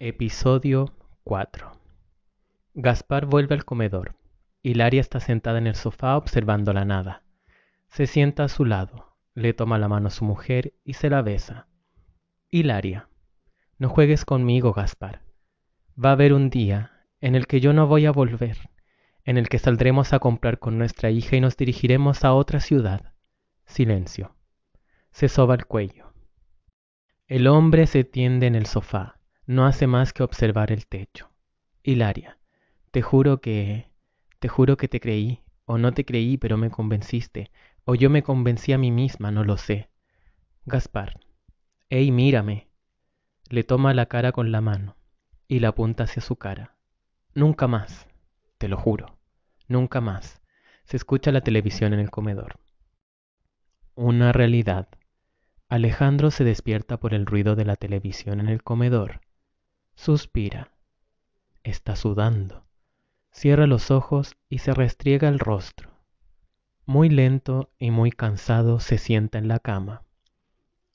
Episodio 4 Gaspar vuelve al comedor. Hilaria está sentada en el sofá observando la nada. Se sienta a su lado, le toma la mano a su mujer y se la besa. Hilaria, no juegues conmigo, Gaspar. Va a haber un día en el que yo no voy a volver, en el que saldremos a comprar con nuestra hija y nos dirigiremos a otra ciudad. Silencio. Se soba el cuello. El hombre se tiende en el sofá no hace más que observar el techo. Hilaria, te juro que... te juro que te creí, o no te creí, pero me convenciste, o yo me convencí a mí misma, no lo sé. Gaspar, ¡ey, mírame! Le toma la cara con la mano y la apunta hacia su cara. Nunca más, te lo juro, nunca más. Se escucha la televisión en el comedor. Una realidad. Alejandro se despierta por el ruido de la televisión en el comedor Suspira. Está sudando. Cierra los ojos y se restriega el rostro. Muy lento y muy cansado se sienta en la cama.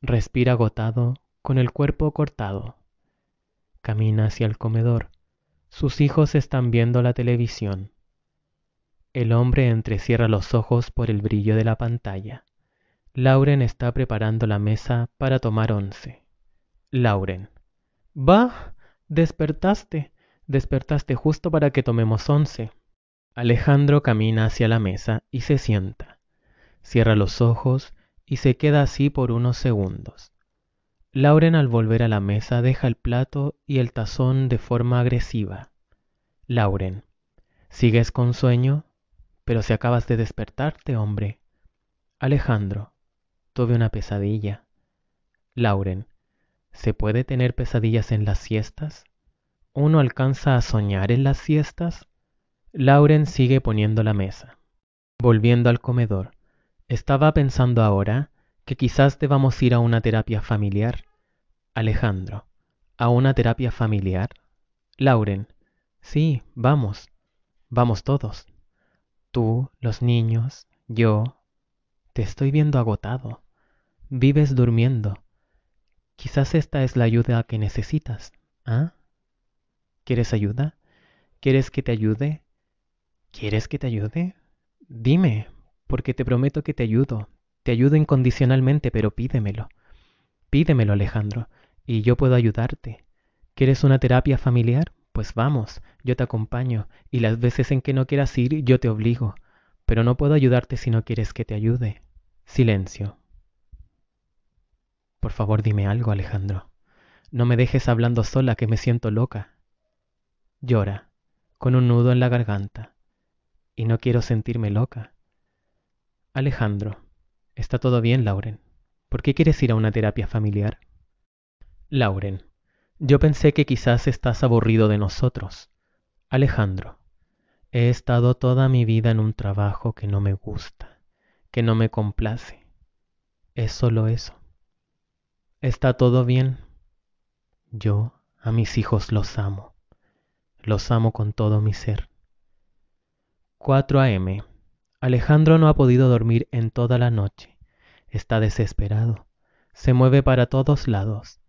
Respira agotado, con el cuerpo cortado. Camina hacia el comedor. Sus hijos están viendo la televisión. El hombre entrecierra los ojos por el brillo de la pantalla. Lauren está preparando la mesa para tomar once. Lauren. Va, Despertaste, despertaste justo para que tomemos once. Alejandro camina hacia la mesa y se sienta. Cierra los ojos y se queda así por unos segundos. Lauren al volver a la mesa deja el plato y el tazón de forma agresiva. Lauren, ¿sigues con sueño? Pero si acabas de despertarte, hombre. Alejandro, tuve una pesadilla. Lauren, ¿Se puede tener pesadillas en las siestas? ¿Uno alcanza a soñar en las siestas? Lauren sigue poniendo la mesa. Volviendo al comedor, estaba pensando ahora que quizás debamos ir a una terapia familiar. Alejandro, ¿a una terapia familiar? Lauren, sí, vamos, vamos todos. Tú, los niños, yo. Te estoy viendo agotado. Vives durmiendo. Quizás esta es la ayuda que necesitas. ¿Ah? ¿Quieres ayuda? ¿Quieres que te ayude? ¿Quieres que te ayude? Dime, porque te prometo que te ayudo. Te ayudo incondicionalmente, pero pídemelo. Pídemelo, Alejandro, y yo puedo ayudarte. ¿Quieres una terapia familiar? Pues vamos, yo te acompaño, y las veces en que no quieras ir, yo te obligo. Pero no puedo ayudarte si no quieres que te ayude. Silencio. Por favor, dime algo, Alejandro. No me dejes hablando sola, que me siento loca. Llora, con un nudo en la garganta. Y no quiero sentirme loca. Alejandro, está todo bien, Lauren. ¿Por qué quieres ir a una terapia familiar? Lauren, yo pensé que quizás estás aburrido de nosotros. Alejandro, he estado toda mi vida en un trabajo que no me gusta, que no me complace. Es solo eso. Está todo bien. Yo a mis hijos los amo. Los amo con todo mi ser. 4 a.m. Alejandro no ha podido dormir en toda la noche. Está desesperado. Se mueve para todos lados.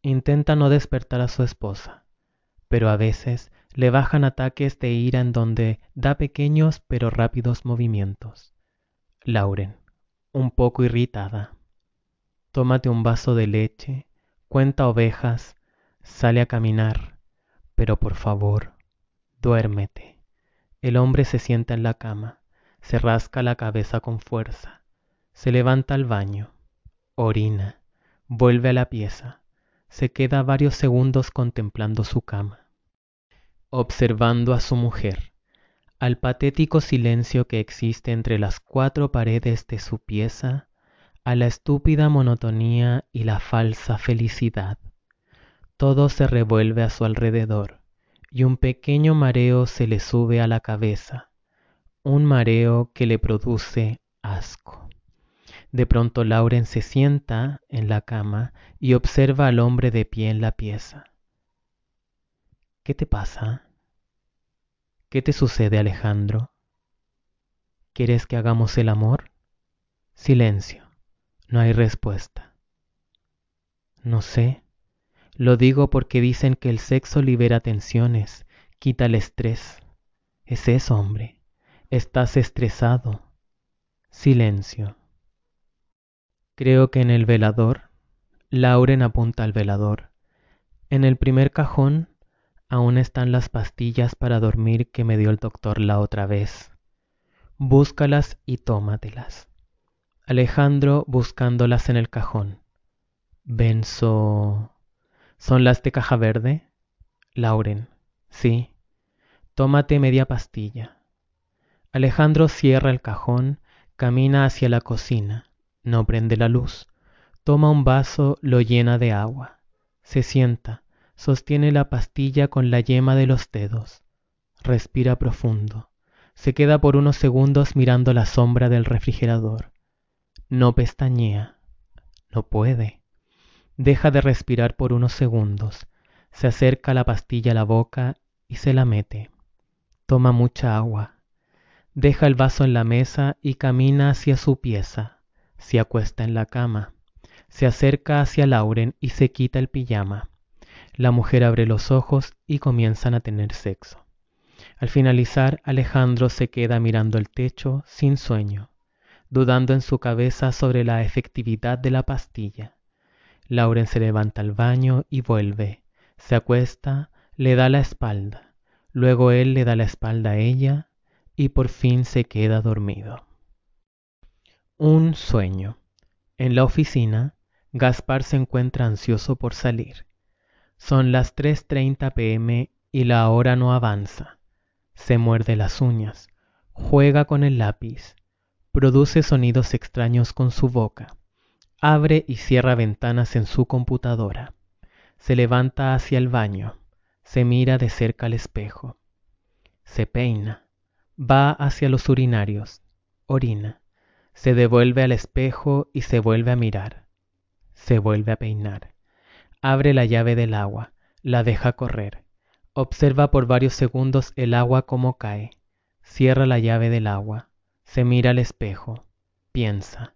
Intenta no despertar a su esposa, pero a veces le bajan ataques de ira en donde da pequeños pero rápidos movimientos. Lauren, un poco irritada, tómate un vaso de leche, cuenta ovejas, sale a caminar, pero por favor, duérmete. El hombre se sienta en la cama, se rasca la cabeza con fuerza, se levanta al baño, orina, vuelve a la pieza, se queda varios segundos contemplando su cama, observando a su mujer, al patético silencio que existe entre las cuatro paredes de su pieza a la estúpida monotonía y la falsa felicidad. Todo se revuelve a su alrededor y un pequeño mareo se le sube a la cabeza, un mareo que le produce asco. De pronto Lauren se sienta en la cama y observa al hombre de pie en la pieza. ¿Qué te pasa? ¿Qué te sucede, Alejandro? ¿Quieres que hagamos el amor? Silencio. No hay respuesta. No sé. Lo digo porque dicen que el sexo libera tensiones, quita el estrés. Es eso, hombre. Estás estresado. Silencio. Creo que en el velador, Lauren apunta al velador. En el primer cajón aún están las pastillas para dormir que me dio el doctor la otra vez. Búscalas y tómatelas. Alejandro buscándolas en el cajón. Benzo. ¿Son las de caja verde? Lauren. Sí. Tómate media pastilla. Alejandro cierra el cajón, camina hacia la cocina, no prende la luz, toma un vaso, lo llena de agua, se sienta, sostiene la pastilla con la yema de los dedos, respira profundo, se queda por unos segundos mirando la sombra del refrigerador. No pestañea, no puede. Deja de respirar por unos segundos, se acerca la pastilla a la boca y se la mete. Toma mucha agua. Deja el vaso en la mesa y camina hacia su pieza. Se acuesta en la cama. Se acerca hacia Lauren y se quita el pijama. La mujer abre los ojos y comienzan a tener sexo. Al finalizar, Alejandro se queda mirando el techo sin sueño, dudando en su cabeza sobre la efectividad de la pastilla. Lauren se levanta al baño y vuelve. Se acuesta, le da la espalda. Luego él le da la espalda a ella y por fin se queda dormido. Un sueño. En la oficina, Gaspar se encuentra ansioso por salir. Son las 3.30 pm y la hora no avanza. Se muerde las uñas, juega con el lápiz, produce sonidos extraños con su boca, abre y cierra ventanas en su computadora, se levanta hacia el baño, se mira de cerca al espejo, se peina, va hacia los urinarios, orina, se devuelve al espejo y se vuelve a mirar, se vuelve a peinar, abre la llave del agua, la deja correr, observa por varios segundos el agua como cae, cierra la llave del agua, se mira al espejo, piensa,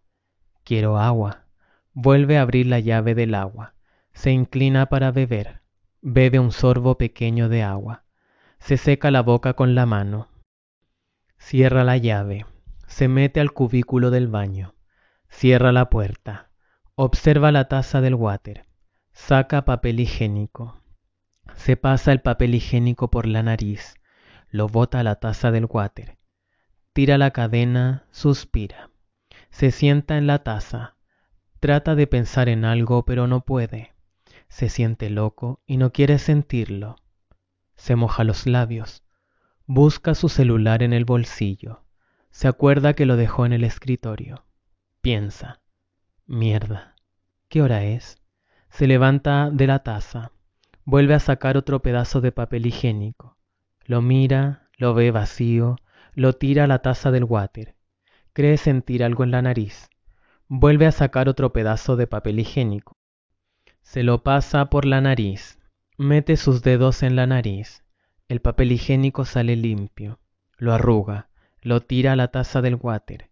quiero agua, vuelve a abrir la llave del agua, se inclina para beber, Bebe un sorbo pequeño de agua. Se seca la boca con la mano. Cierra la llave. Se mete al cubículo del baño. Cierra la puerta. Observa la taza del water. Saca papel higiénico. Se pasa el papel higiénico por la nariz. Lo bota a la taza del water. Tira la cadena, suspira. Se sienta en la taza. Trata de pensar en algo, pero no puede. Se siente loco y no quiere sentirlo. Se moja los labios. Busca su celular en el bolsillo. Se acuerda que lo dejó en el escritorio. Piensa. Mierda. ¿Qué hora es? Se levanta de la taza. Vuelve a sacar otro pedazo de papel higiénico. Lo mira, lo ve vacío, lo tira a la taza del water. Cree sentir algo en la nariz. Vuelve a sacar otro pedazo de papel higiénico. Se lo pasa por la nariz. Mete sus dedos en la nariz. El papel higiénico sale limpio. Lo arruga. Lo tira a la taza del water.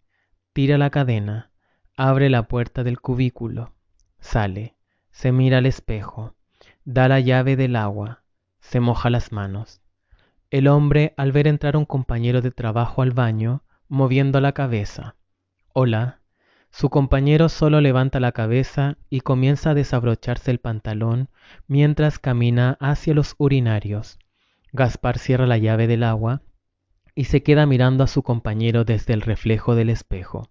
Tira la cadena. Abre la puerta del cubículo. Sale. Se mira al espejo. Da la llave del agua. Se moja las manos. El hombre, al ver entrar un compañero de trabajo al baño, moviendo la cabeza. Hola, su compañero solo levanta la cabeza y comienza a desabrocharse el pantalón mientras camina hacia los urinarios. Gaspar cierra la llave del agua y se queda mirando a su compañero desde el reflejo del espejo.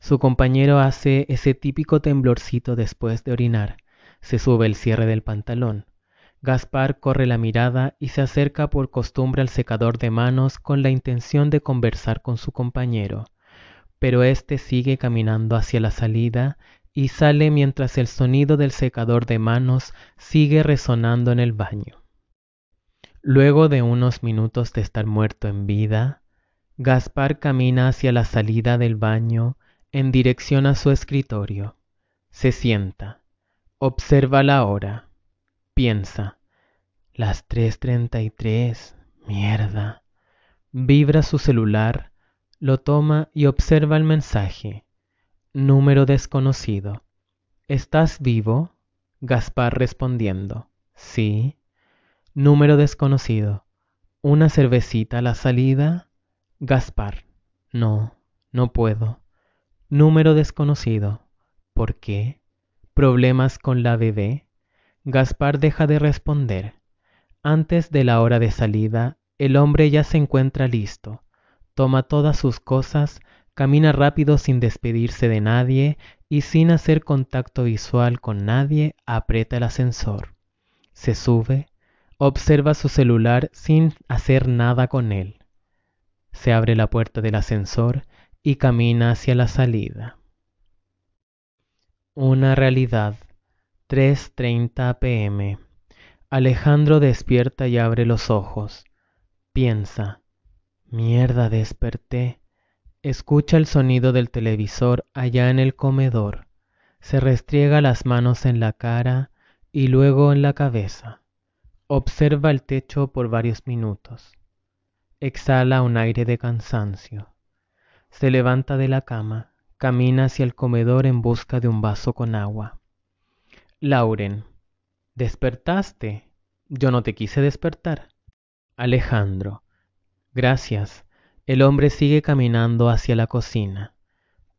Su compañero hace ese típico temblorcito después de orinar. Se sube el cierre del pantalón. Gaspar corre la mirada y se acerca por costumbre al secador de manos con la intención de conversar con su compañero pero éste sigue caminando hacia la salida y sale mientras el sonido del secador de manos sigue resonando en el baño. Luego de unos minutos de estar muerto en vida, Gaspar camina hacia la salida del baño en dirección a su escritorio. Se sienta, observa la hora, piensa, las 3.33, mierda. Vibra su celular lo toma y observa el mensaje. Número desconocido. ¿Estás vivo? Gaspar respondiendo, sí. Número desconocido. ¿Una cervecita a la salida? Gaspar, no, no puedo. Número desconocido. ¿Por qué? ¿Problemas con la bebé? Gaspar deja de responder. Antes de la hora de salida, el hombre ya se encuentra listo. Toma todas sus cosas, camina rápido sin despedirse de nadie y sin hacer contacto visual con nadie, aprieta el ascensor. Se sube, observa su celular sin hacer nada con él. Se abre la puerta del ascensor y camina hacia la salida. Una realidad. 3.30 pm. Alejandro despierta y abre los ojos. Piensa. Mierda, desperté. Escucha el sonido del televisor allá en el comedor. Se restriega las manos en la cara y luego en la cabeza. Observa el techo por varios minutos. Exhala un aire de cansancio. Se levanta de la cama, camina hacia el comedor en busca de un vaso con agua. Lauren, ¿despertaste? Yo no te quise despertar. Alejandro, gracias. El hombre sigue caminando hacia la cocina.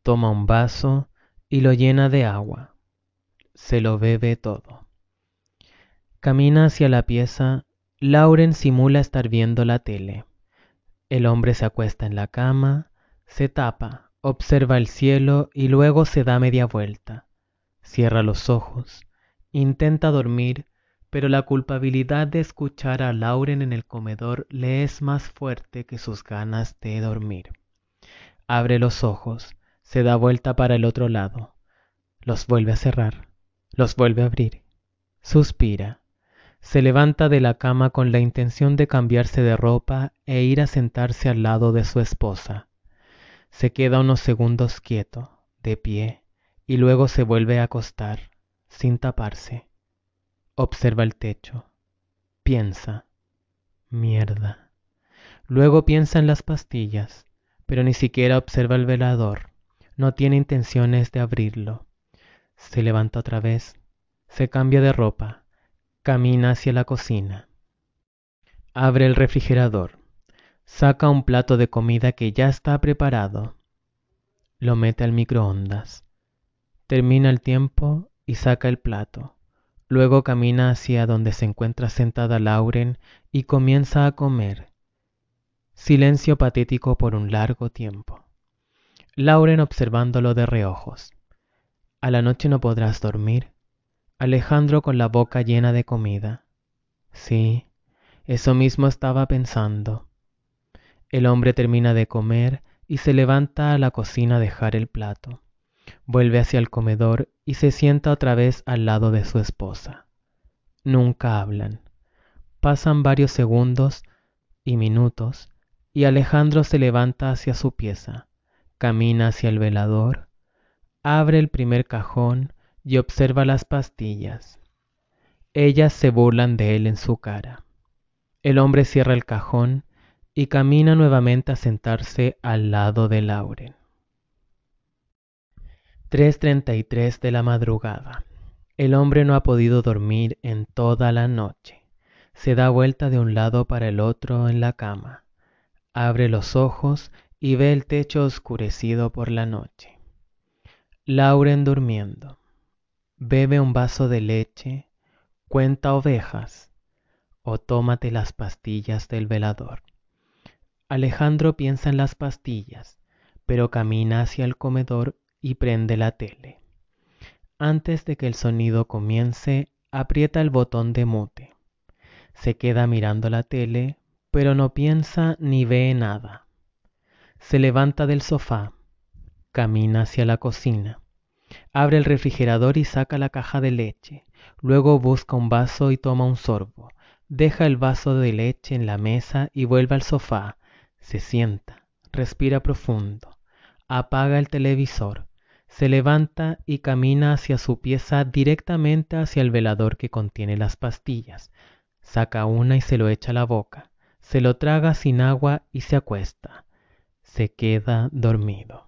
Toma un vaso y lo llena de agua. Se lo bebe todo. Camina hacia la pieza. Lauren simula estar viendo la tele. El hombre se acuesta en la cama, se tapa, observa el cielo y luego se da media vuelta. Cierra los ojos. Intenta dormir, pero la culpabilidad de escuchar a Lauren en el comedor le es más fuerte que sus ganas de dormir. Abre los ojos, se da vuelta para el otro lado, los vuelve a cerrar, los vuelve a abrir, suspira, se levanta de la cama con la intención de cambiarse de ropa e ir a sentarse al lado de su esposa. Se queda unos segundos quieto, de pie, y luego se vuelve a acostar sin taparse. Observa el techo. Piensa. Mierda. Luego piensa en las pastillas, pero ni siquiera observa el velador. No tiene intenciones de abrirlo. Se levanta otra vez, se cambia de ropa, camina hacia la cocina. Abre el refrigerador. Saca un plato de comida que ya está preparado. Lo mete al microondas. Termina el tiempo y saca el plato. Luego camina hacia donde se encuentra sentada Lauren y comienza a comer. Silencio patético por un largo tiempo. Lauren observándolo de reojos. A la noche no podrás dormir. Alejandro con la boca llena de comida. Sí, eso mismo estaba pensando. El hombre termina de comer y se levanta a la cocina a dejar el plato. Vuelve hacia el comedor y se sienta otra vez al lado de su esposa. Nunca hablan. Pasan varios segundos y minutos y Alejandro se levanta hacia su pieza, camina hacia el velador, abre el primer cajón y observa las pastillas. Ellas se burlan de él en su cara. El hombre cierra el cajón y camina nuevamente a sentarse al lado de Lauren. 3.33 de la madrugada. El hombre no ha podido dormir en toda la noche. Se da vuelta de un lado para el otro en la cama. Abre los ojos y ve el techo oscurecido por la noche. Lauren durmiendo. Bebe un vaso de leche, cuenta ovejas o tómate las pastillas del velador. Alejandro piensa en las pastillas, pero camina hacia el comedor y prende la tele. Antes de que el sonido comience, aprieta el botón de mute. Se queda mirando la tele, pero no piensa ni ve nada. Se levanta del sofá, camina hacia la cocina, abre el refrigerador y saca la caja de leche. Luego busca un vaso y toma un sorbo. Deja el vaso de leche en la mesa y vuelve al sofá. Se sienta, respira profundo, apaga el televisor, se levanta y camina hacia su pieza directamente hacia el velador que contiene las pastillas. Saca una y se lo echa a la boca, se lo traga sin agua y se acuesta. Se queda dormido.